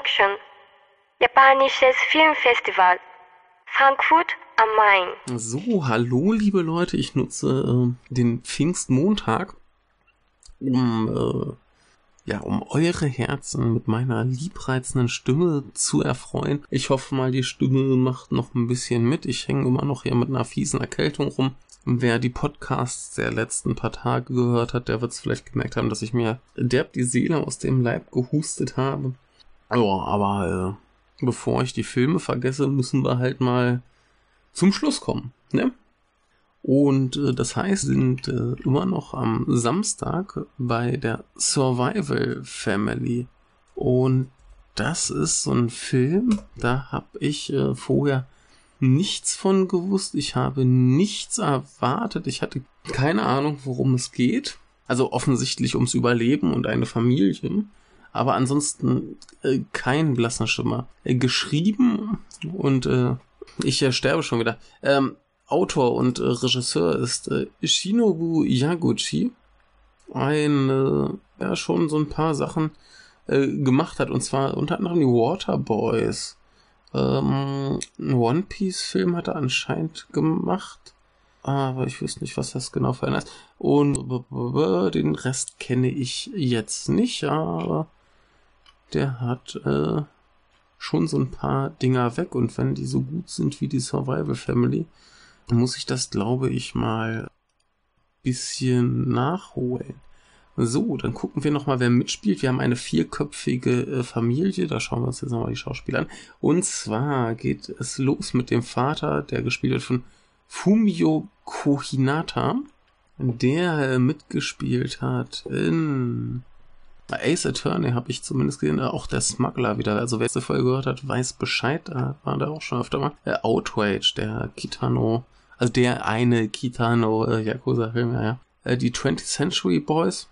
Connection. Japanisches Filmfestival. Frankfurt am Main. So, hallo liebe Leute, ich nutze äh, den Pfingstmontag, um äh, ja, um eure Herzen mit meiner liebreizenden Stimme zu erfreuen. Ich hoffe mal, die Stimme macht noch ein bisschen mit. Ich hänge immer noch hier mit einer fiesen Erkältung rum. Wer die Podcasts der letzten paar Tage gehört hat, der wird es vielleicht gemerkt haben, dass ich mir derb die Seele aus dem Leib gehustet habe. Ja, aber äh, bevor ich die Filme vergesse, müssen wir halt mal zum Schluss kommen, ne? Und äh, das heißt, sind äh, immer noch am Samstag bei der Survival Family. Und das ist so ein Film, da habe ich äh, vorher nichts von gewusst. Ich habe nichts erwartet. Ich hatte keine Ahnung, worum es geht. Also offensichtlich ums Überleben und eine Familie. Aber ansonsten äh, kein blasser Schimmer. Äh, geschrieben und äh, ich äh, sterbe schon wieder. Ähm, Autor und äh, Regisseur ist äh, Shinobu Yaguchi. Ein, äh, ja, schon so ein paar Sachen gemacht hat. Und zwar unter anderem die Waterboys. Ähm, ein One Piece Film hat er anscheinend gemacht. Aber ich wüsste nicht, was das genau für einer ist. Und den Rest kenne ich jetzt nicht, aber der hat äh, schon so ein paar Dinger weg. Und wenn die so gut sind wie die Survival Family, dann muss ich das, glaube ich, mal bisschen nachholen. So, dann gucken wir nochmal, wer mitspielt. Wir haben eine vierköpfige äh, Familie. Da schauen wir uns jetzt nochmal die Schauspieler an. Und zwar geht es los mit dem Vater, der gespielt wird von Fumio Kohinata, der äh, mitgespielt hat in Ace Attorney, habe ich zumindest gesehen. Äh, auch der Smuggler wieder. Also wer diese Folge gehört hat, weiß Bescheid. Da war der auch schon öfter mal. Äh, Outrage, der Kitano, also der eine Kitano äh, ja, ja. Äh, die 20th Century Boys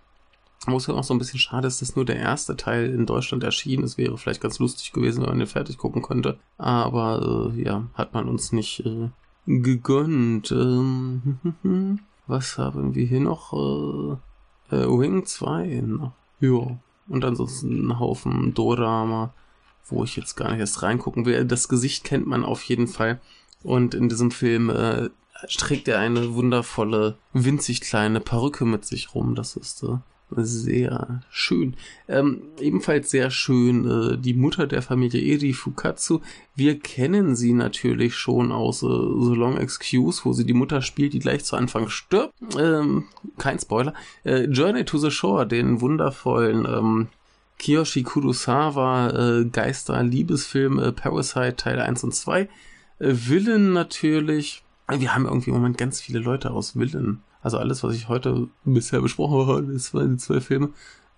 wo es ja auch so ein bisschen schade ist, dass nur der erste Teil in Deutschland erschienen ist. Wäre vielleicht ganz lustig gewesen, wenn man den fertig gucken könnte. Aber äh, ja, hat man uns nicht äh, gegönnt. Ähm, was haben wir hier noch? Äh, äh, Wing 2. Na, ja. Und ansonsten ein Haufen Dorama, wo ich jetzt gar nicht erst reingucken will. Das Gesicht kennt man auf jeden Fall. Und in diesem Film äh, trägt er eine wundervolle, winzig kleine Perücke mit sich rum. Das ist äh, sehr schön. Ähm, ebenfalls sehr schön äh, die Mutter der Familie Eri Fukatsu. Wir kennen sie natürlich schon aus äh, The Long Excuse, wo sie die Mutter spielt, die gleich zu Anfang stirbt. Ähm, kein Spoiler. Äh, Journey to the Shore, den wundervollen ähm, Kiyoshi Kurosawa äh, Geister-Liebesfilm äh, Parasite Teil 1 und 2. Äh, Villain natürlich. Wir haben irgendwie im Moment ganz viele Leute aus Villain also alles, was ich heute bisher besprochen habe, das waren die zwei Filme,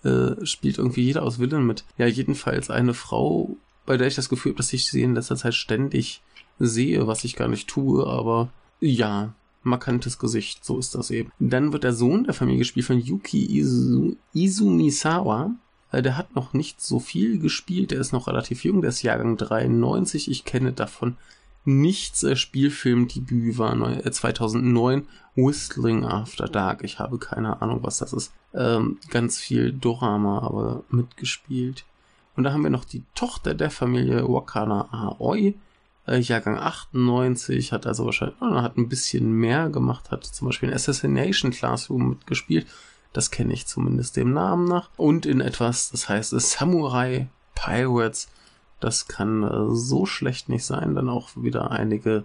äh, spielt irgendwie jeder aus Willen mit. Ja, jedenfalls eine Frau, bei der ich das Gefühl habe, dass ich sie in letzter Zeit ständig sehe, was ich gar nicht tue, aber ja, markantes Gesicht, so ist das eben. Dann wird der Sohn der Familie gespielt von Yuki Izu Izumisawa. Äh, der hat noch nicht so viel gespielt, der ist noch relativ jung, der ist Jahrgang 93. Ich kenne davon nichts äh, Spielfilmdebüt war äh, 2009 Whistling After Dark. Ich habe keine Ahnung, was das ist. Ähm, ganz viel Dorama aber mitgespielt. Und da haben wir noch die Tochter der Familie Wakana Aoi, äh, Jahrgang 98, hat also wahrscheinlich, oh, hat ein bisschen mehr gemacht, hat zum Beispiel in Assassination Classroom mitgespielt. Das kenne ich zumindest dem Namen nach. Und in etwas, das heißt Samurai Pirates das kann äh, so schlecht nicht sein. Dann auch wieder einige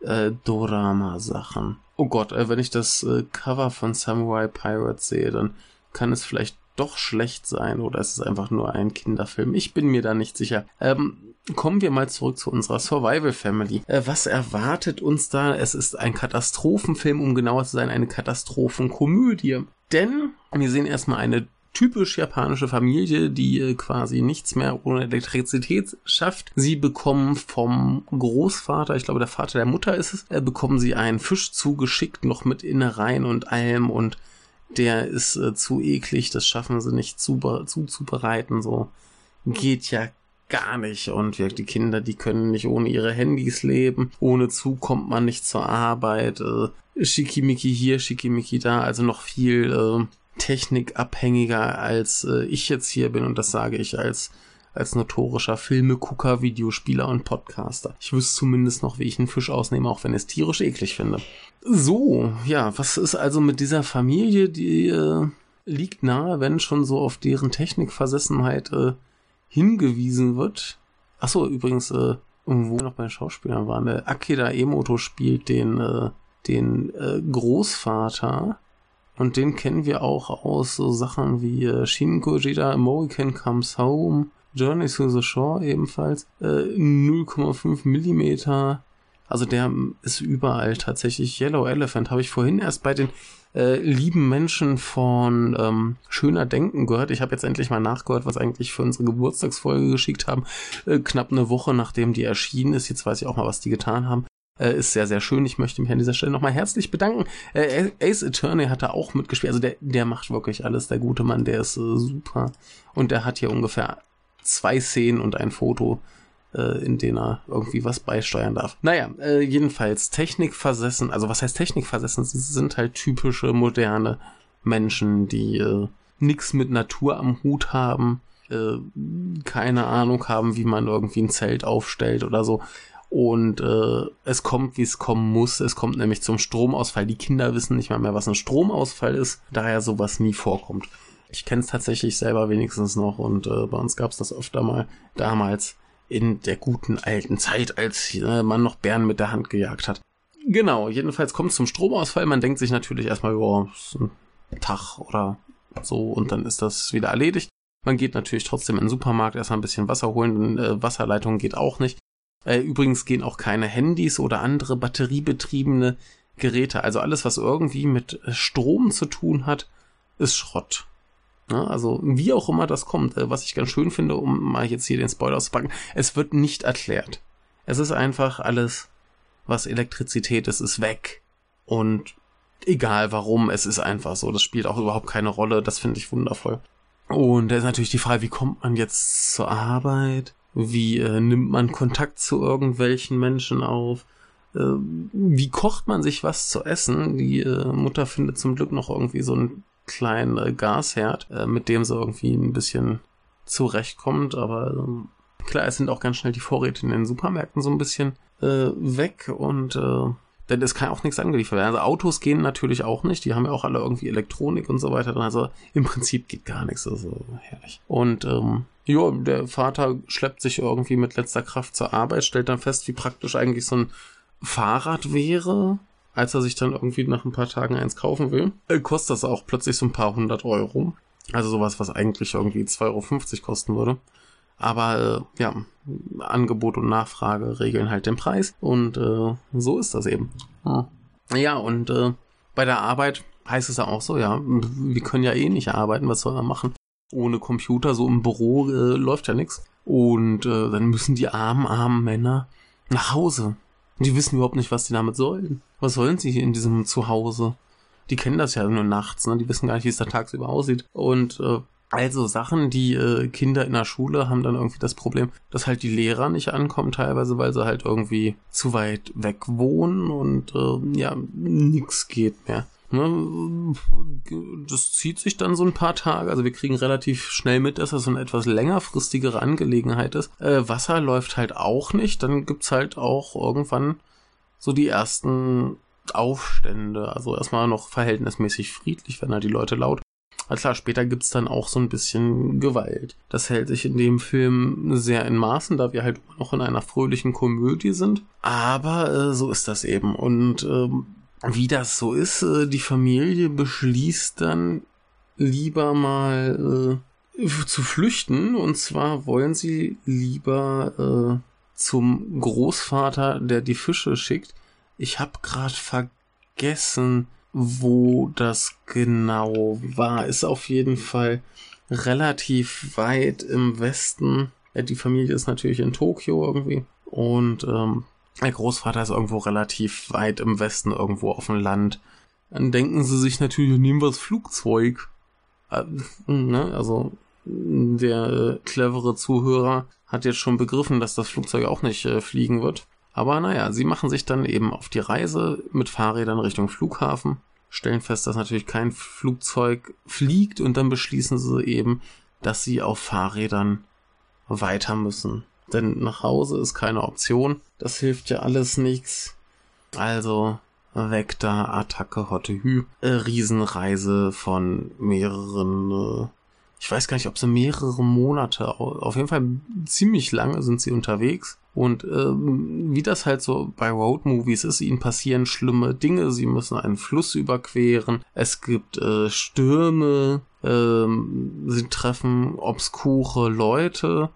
äh, Dorama-Sachen. Oh Gott, äh, wenn ich das äh, Cover von Samurai Pirates sehe, dann kann es vielleicht doch schlecht sein oder ist es einfach nur ein Kinderfilm. Ich bin mir da nicht sicher. Ähm, kommen wir mal zurück zu unserer Survival Family. Äh, was erwartet uns da? Es ist ein Katastrophenfilm, um genauer zu sein, eine Katastrophenkomödie. Denn wir sehen erstmal eine typisch japanische Familie, die äh, quasi nichts mehr ohne Elektrizität schafft. Sie bekommen vom Großvater, ich glaube der Vater der Mutter ist es, äh, bekommen sie einen Fisch zugeschickt, noch mit Innereien und allem und der ist äh, zu eklig, das schaffen sie nicht zu, zuzubereiten, so geht ja gar nicht. Und wir, die Kinder, die können nicht ohne ihre Handys leben. Ohne zu kommt man nicht zur Arbeit. Äh, Schickimicki hier, Schickimicki da. Also noch viel äh, technikabhängiger als äh, ich jetzt hier bin und das sage ich als als notorischer Filmegucker, Videospieler und Podcaster. Ich wüsste zumindest noch, wie ich einen Fisch ausnehme, auch wenn ich es tierisch eklig finde. So, ja, was ist also mit dieser Familie, die äh, liegt nahe, wenn schon so auf deren Technikversessenheit äh, hingewiesen wird. Achso, übrigens, äh, wo wir noch bei den Schauspielern waren, der Akira Emoto spielt den, äh, den äh, Großvater und den kennen wir auch aus so Sachen wie äh, Shin Gojira, American Comes Home, Journey to the Shore ebenfalls, äh, 0,5 Millimeter. Also der ist überall tatsächlich. Yellow Elephant habe ich vorhin erst bei den äh, lieben Menschen von ähm, Schöner Denken gehört. Ich habe jetzt endlich mal nachgehört, was eigentlich für unsere Geburtstagsfolge geschickt haben. Äh, knapp eine Woche nachdem die erschienen ist. Jetzt weiß ich auch mal, was die getan haben. Äh, ist sehr, sehr schön. Ich möchte mich an dieser Stelle nochmal herzlich bedanken. Äh, Ace Attorney hat da auch mitgespielt. Also der, der macht wirklich alles. Der gute Mann, der ist äh, super. Und der hat hier ungefähr zwei Szenen und ein Foto, äh, in denen er irgendwie was beisteuern darf. Naja, äh, jedenfalls Technikversessen. Also was heißt Technikversessen? Sie sind halt typische moderne Menschen, die äh, nichts mit Natur am Hut haben, äh, keine Ahnung haben, wie man irgendwie ein Zelt aufstellt oder so. Und äh, es kommt, wie es kommen muss. Es kommt nämlich zum Stromausfall. Die Kinder wissen nicht mal mehr, was ein Stromausfall ist, daher sowas nie vorkommt. Ich kenne es tatsächlich selber wenigstens noch und äh, bei uns gab es das öfter mal damals in der guten alten Zeit, als äh, man noch Bären mit der Hand gejagt hat. Genau, jedenfalls kommt es zum Stromausfall. Man denkt sich natürlich erstmal, ja, ist ein Tag oder so und dann ist das wieder erledigt. Man geht natürlich trotzdem in den Supermarkt erstmal ein bisschen Wasser holen, äh, Wasserleitung geht auch nicht. Äh, übrigens gehen auch keine Handys oder andere batteriebetriebene Geräte. Also alles, was irgendwie mit äh, Strom zu tun hat, ist Schrott. Ja, also wie auch immer das kommt, äh, was ich ganz schön finde, um mal jetzt hier den Spoiler auszupacken, es wird nicht erklärt. Es ist einfach alles, was Elektrizität ist, ist weg. Und egal warum, es ist einfach so. Das spielt auch überhaupt keine Rolle. Das finde ich wundervoll. Und da ist natürlich die Frage, wie kommt man jetzt zur Arbeit? Wie äh, nimmt man Kontakt zu irgendwelchen Menschen auf? Äh, wie kocht man sich was zu essen? Die äh, Mutter findet zum Glück noch irgendwie so einen kleinen äh, Gasherd, äh, mit dem sie irgendwie ein bisschen zurechtkommt. Aber ähm, klar, es sind auch ganz schnell die Vorräte in den Supermärkten so ein bisschen äh, weg und denn es kann auch nichts angeliefert werden. Also Autos gehen natürlich auch nicht, die haben ja auch alle irgendwie Elektronik und so weiter. Also im Prinzip geht gar nichts, also herrlich. Und ähm, ja, der Vater schleppt sich irgendwie mit letzter Kraft zur Arbeit, stellt dann fest, wie praktisch eigentlich so ein Fahrrad wäre, als er sich dann irgendwie nach ein paar Tagen eins kaufen will. Äh, kostet das auch plötzlich so ein paar hundert Euro. Also sowas, was eigentlich irgendwie 2,50 Euro kosten würde. Aber äh, ja, Angebot und Nachfrage regeln halt den Preis. Und äh, so ist das eben. Ja, und äh, bei der Arbeit heißt es ja auch so, ja, wir können ja eh nicht arbeiten, was soll man machen? Ohne Computer, so im Büro äh, läuft ja nichts. Und äh, dann müssen die armen, armen Männer nach Hause. Und die wissen überhaupt nicht, was die damit sollen. Was sollen sie hier in diesem Zuhause? Die kennen das ja nur nachts, ne? Die wissen gar nicht, wie es da tagsüber aussieht. Und äh, also Sachen, die äh, Kinder in der Schule haben dann irgendwie das Problem, dass halt die Lehrer nicht ankommen, teilweise, weil sie halt irgendwie zu weit weg wohnen und äh, ja, nix geht mehr. Ne, das zieht sich dann so ein paar Tage. Also wir kriegen relativ schnell mit, dass das so eine etwas längerfristigere Angelegenheit ist. Äh, Wasser läuft halt auch nicht. Dann gibt's halt auch irgendwann so die ersten Aufstände. Also erstmal noch verhältnismäßig friedlich, wenn halt die Leute laut. Aber klar, später gibt's dann auch so ein bisschen Gewalt. Das hält sich in dem Film sehr in Maßen, da wir halt noch in einer fröhlichen Komödie sind. Aber äh, so ist das eben. Und ähm, wie das so ist, äh, die Familie beschließt dann lieber mal äh, zu flüchten. Und zwar wollen sie lieber äh, zum Großvater, der die Fische schickt. Ich habe gerade vergessen, wo das genau war. Ist auf jeden Fall relativ weit im Westen. Die Familie ist natürlich in Tokio irgendwie. Und ähm, der Großvater ist irgendwo relativ weit im Westen, irgendwo auf dem Land. Dann denken sie sich natürlich, nehmen wir das Flugzeug. Äh, ne? Also der äh, clevere Zuhörer hat jetzt schon begriffen, dass das Flugzeug auch nicht äh, fliegen wird. Aber naja, sie machen sich dann eben auf die Reise mit Fahrrädern Richtung Flughafen, stellen fest, dass natürlich kein Flugzeug fliegt und dann beschließen sie eben, dass sie auf Fahrrädern weiter müssen. Denn nach Hause ist keine Option. Das hilft ja alles nichts. Also weg da, Attacke Hotte Hü. Äh, Riesenreise von mehreren, äh, ich weiß gar nicht, ob sie mehrere Monate, auf jeden Fall ziemlich lange sind sie unterwegs. Und ähm, wie das halt so bei Roadmovies ist, ihnen passieren schlimme Dinge. Sie müssen einen Fluss überqueren. Es gibt äh, Stürme. Ähm, sie treffen obskure Leute,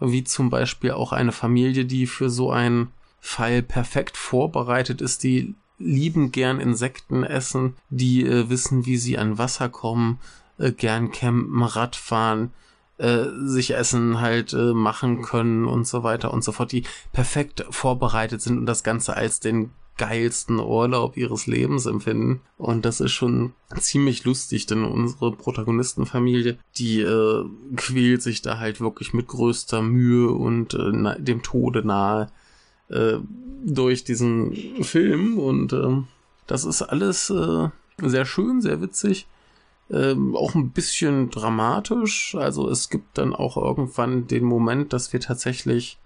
wie zum Beispiel auch eine Familie, die für so einen Fall perfekt vorbereitet ist. Die lieben gern Insekten essen, die äh, wissen, wie sie an Wasser kommen, äh, gern campen, Radfahren, äh, sich Essen halt äh, machen können und so weiter und so fort, die perfekt vorbereitet sind und das Ganze als den geilsten Urlaub ihres Lebens empfinden. Und das ist schon ziemlich lustig, denn unsere Protagonistenfamilie, die äh, quält sich da halt wirklich mit größter Mühe und äh, dem Tode nahe äh, durch diesen Film. Und äh, das ist alles äh, sehr schön, sehr witzig ähm, auch ein bisschen dramatisch. Also es gibt dann auch irgendwann den Moment, dass wir tatsächlich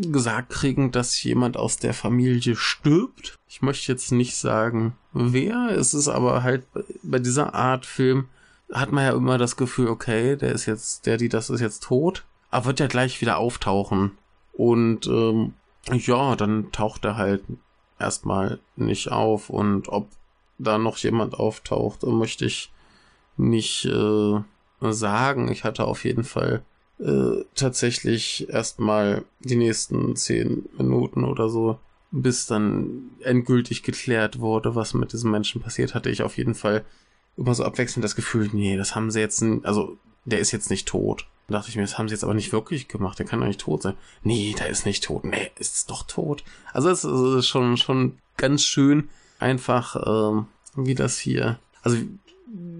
gesagt kriegen, dass jemand aus der Familie stirbt. Ich möchte jetzt nicht sagen, wer. Es ist aber halt bei dieser Art Film hat man ja immer das Gefühl, okay, der ist jetzt, der, die, das ist jetzt tot, aber wird ja gleich wieder auftauchen. Und ähm, ja, dann taucht er halt erstmal nicht auf und ob da noch jemand auftaucht, möchte ich nicht äh, sagen. Ich hatte auf jeden Fall äh, tatsächlich erstmal die nächsten zehn Minuten oder so, bis dann endgültig geklärt wurde, was mit diesem Menschen passiert, hatte ich auf jeden Fall immer so abwechselnd das Gefühl, nee, das haben sie jetzt, also der ist jetzt nicht tot. Da dachte ich mir, das haben sie jetzt aber nicht wirklich gemacht, der kann doch nicht tot sein. Nee, der ist nicht tot. Nee, ist doch tot. Also es ist schon, schon ganz schön einfach, ähm, wie das hier, also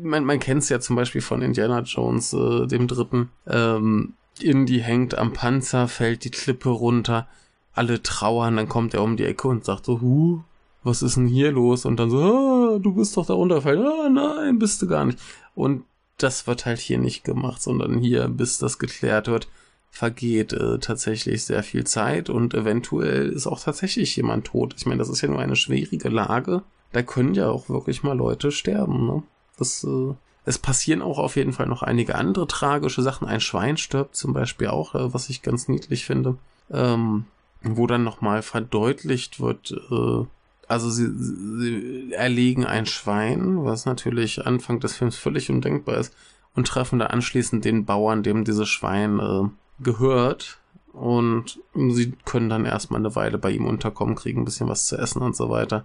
man, man kennt es ja zum Beispiel von Indiana Jones, äh, dem dritten. Ähm, Indy hängt am Panzer, fällt die Klippe runter, alle trauern, dann kommt er um die Ecke und sagt so, huh, was ist denn hier los? Und dann so, ah, du bist doch da runterfallen. Ah, nein, bist du gar nicht. Und das wird halt hier nicht gemacht, sondern hier, bis das geklärt wird, vergeht äh, tatsächlich sehr viel Zeit und eventuell ist auch tatsächlich jemand tot. Ich meine, das ist ja nur eine schwierige Lage. Da können ja auch wirklich mal Leute sterben, ne? Das, äh, es passieren auch auf jeden Fall noch einige andere tragische Sachen. Ein Schwein stirbt zum Beispiel auch, äh, was ich ganz niedlich finde. Ähm, wo dann nochmal verdeutlicht wird, äh, also sie, sie erlegen ein Schwein, was natürlich Anfang des Films völlig undenkbar ist, und treffen da anschließend den Bauern, dem dieses Schwein äh, gehört. Und sie können dann erstmal eine Weile bei ihm unterkommen, kriegen ein bisschen was zu essen und so weiter.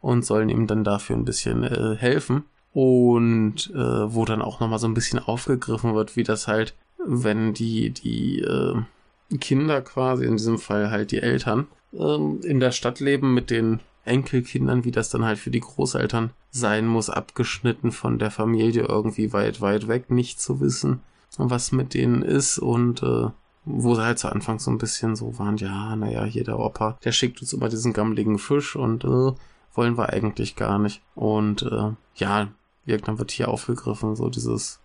Und sollen ihm dann dafür ein bisschen äh, helfen. Und äh, wo dann auch nochmal so ein bisschen aufgegriffen wird, wie das halt, wenn die, die äh, Kinder quasi, in diesem Fall halt die Eltern, ähm, in der Stadt leben mit den Enkelkindern, wie das dann halt für die Großeltern sein muss, abgeschnitten von der Familie irgendwie weit, weit weg, nicht zu wissen, was mit denen ist und äh, wo sie halt zu Anfang so ein bisschen so waren, ja, naja, hier der Opa, der schickt uns immer diesen gammeligen Fisch und äh, wollen wir eigentlich gar nicht. Und äh, ja, dann wird hier aufgegriffen, so dieses,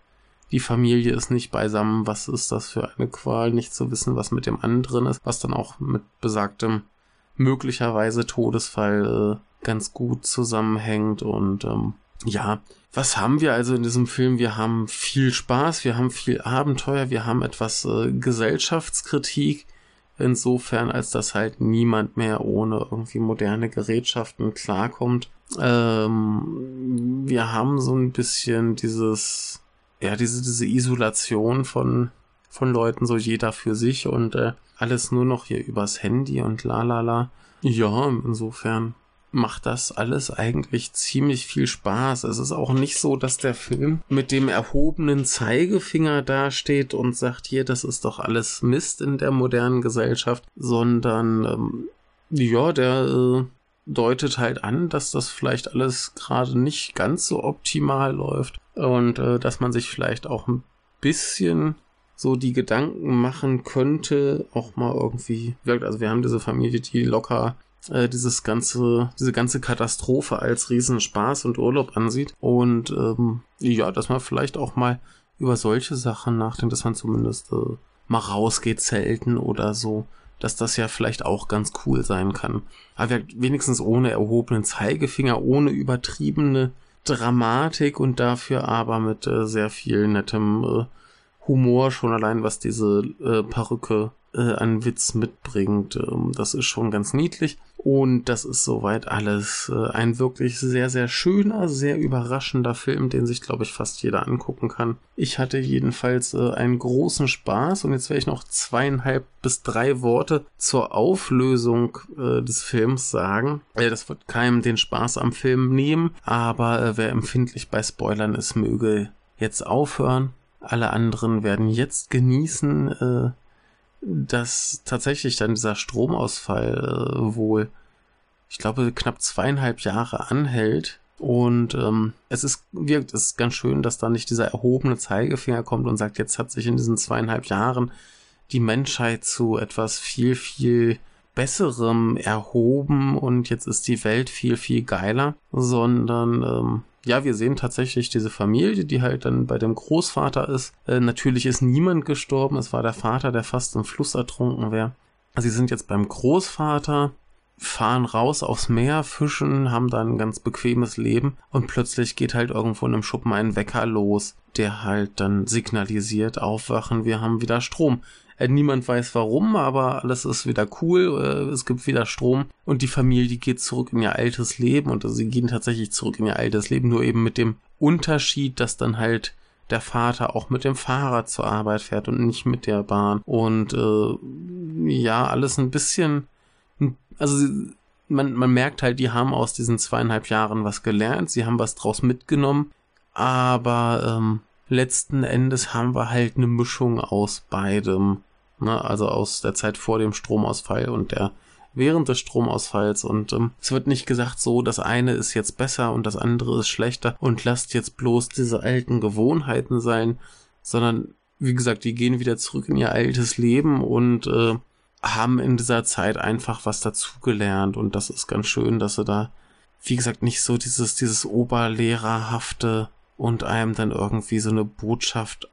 die Familie ist nicht beisammen, was ist das für eine Qual, nicht zu wissen, was mit dem anderen ist, was dann auch mit besagtem möglicherweise Todesfall äh, ganz gut zusammenhängt und ähm, ja, was haben wir also in diesem Film? Wir haben viel Spaß, wir haben viel Abenteuer, wir haben etwas äh, Gesellschaftskritik, insofern als dass halt niemand mehr ohne irgendwie moderne Gerätschaften klarkommt. Ähm, wir haben so ein bisschen dieses, ja, diese, diese Isolation von, von Leuten, so jeder für sich und äh, alles nur noch hier übers Handy und la la la. Ja, insofern macht das alles eigentlich ziemlich viel Spaß. Es ist auch nicht so, dass der Film mit dem erhobenen Zeigefinger dasteht und sagt, hier, das ist doch alles Mist in der modernen Gesellschaft, sondern ähm, ja, der äh, deutet halt an, dass das vielleicht alles gerade nicht ganz so optimal läuft und äh, dass man sich vielleicht auch ein bisschen so die Gedanken machen könnte, auch mal irgendwie, also wir haben diese Familie, die locker äh, dieses ganze, diese ganze Katastrophe als Riesenspaß und Urlaub ansieht und ähm, ja, dass man vielleicht auch mal über solche Sachen nachdenkt, dass man zumindest äh, mal rausgeht, zelten oder so, dass das ja vielleicht auch ganz cool sein kann. Aber wenigstens ohne erhobenen Zeigefinger, ohne übertriebene Dramatik und dafür aber mit äh, sehr viel nettem äh, Humor, schon allein was diese äh, Perücke äh, an Witz mitbringt. Ähm, das ist schon ganz niedlich. Und das ist soweit alles äh, ein wirklich sehr, sehr schöner, sehr überraschender Film, den sich, glaube ich, fast jeder angucken kann. Ich hatte jedenfalls äh, einen großen Spaß und jetzt werde ich noch zweieinhalb bis drei Worte zur Auflösung äh, des Films sagen. Äh, das wird keinem den Spaß am Film nehmen, aber äh, wer empfindlich bei Spoilern ist, möge jetzt aufhören. Alle anderen werden jetzt genießen, äh, dass tatsächlich dann dieser Stromausfall äh, wohl, ich glaube, knapp zweieinhalb Jahre anhält. Und ähm, es ist wirkt es ist ganz schön, dass da nicht dieser erhobene Zeigefinger kommt und sagt, jetzt hat sich in diesen zweieinhalb Jahren die Menschheit zu etwas viel, viel Besserem erhoben und jetzt ist die Welt viel, viel geiler, sondern ähm, ja, wir sehen tatsächlich diese Familie, die halt dann bei dem Großvater ist. Äh, natürlich ist niemand gestorben. Es war der Vater, der fast im Fluss ertrunken wäre. Sie sind jetzt beim Großvater, fahren raus aufs Meer, fischen, haben da ein ganz bequemes Leben und plötzlich geht halt irgendwo in einem Schuppen ein Wecker los, der halt dann signalisiert, aufwachen, wir haben wieder Strom. Äh, niemand weiß warum, aber alles ist wieder cool. Äh, es gibt wieder Strom und die Familie geht zurück in ihr altes Leben und sie gehen tatsächlich zurück in ihr altes Leben, nur eben mit dem Unterschied, dass dann halt der Vater auch mit dem Fahrrad zur Arbeit fährt und nicht mit der Bahn. Und äh, ja, alles ein bisschen. Also man, man merkt halt, die haben aus diesen zweieinhalb Jahren was gelernt, sie haben was draus mitgenommen, aber ähm, letzten Endes haben wir halt eine Mischung aus beidem. Ne? Also aus der Zeit vor dem Stromausfall und der während des Stromausfalls und ähm, es wird nicht gesagt so, das eine ist jetzt besser und das andere ist schlechter und lasst jetzt bloß diese alten Gewohnheiten sein, sondern wie gesagt, die gehen wieder zurück in ihr altes Leben und äh, haben in dieser Zeit einfach was dazugelernt und das ist ganz schön, dass sie da, wie gesagt, nicht so dieses, dieses oberlehrerhafte und einem dann irgendwie so eine Botschaft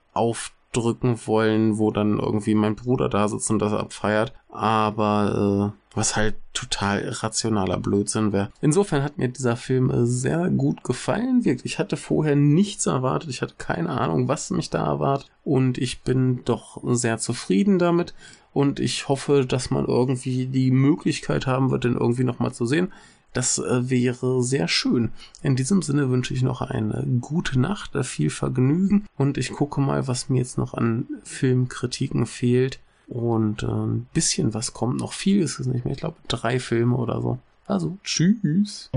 aufdrücken wollen, wo dann irgendwie mein Bruder da sitzt und das abfeiert. Aber äh, was halt total irrationaler Blödsinn wäre. Insofern hat mir dieser Film äh, sehr gut gefallen. Wirklich, ich hatte vorher nichts erwartet. Ich hatte keine Ahnung, was mich da erwartet. Und ich bin doch sehr zufrieden damit. Und ich hoffe, dass man irgendwie die Möglichkeit haben wird, den irgendwie nochmal zu sehen. Das äh, wäre sehr schön. In diesem Sinne wünsche ich noch eine gute Nacht, äh, viel Vergnügen und ich gucke mal, was mir jetzt noch an Filmkritiken fehlt. Und äh, ein bisschen was kommt noch. Viel ist es nicht mehr. Ich glaube, drei Filme oder so. Also, tschüss.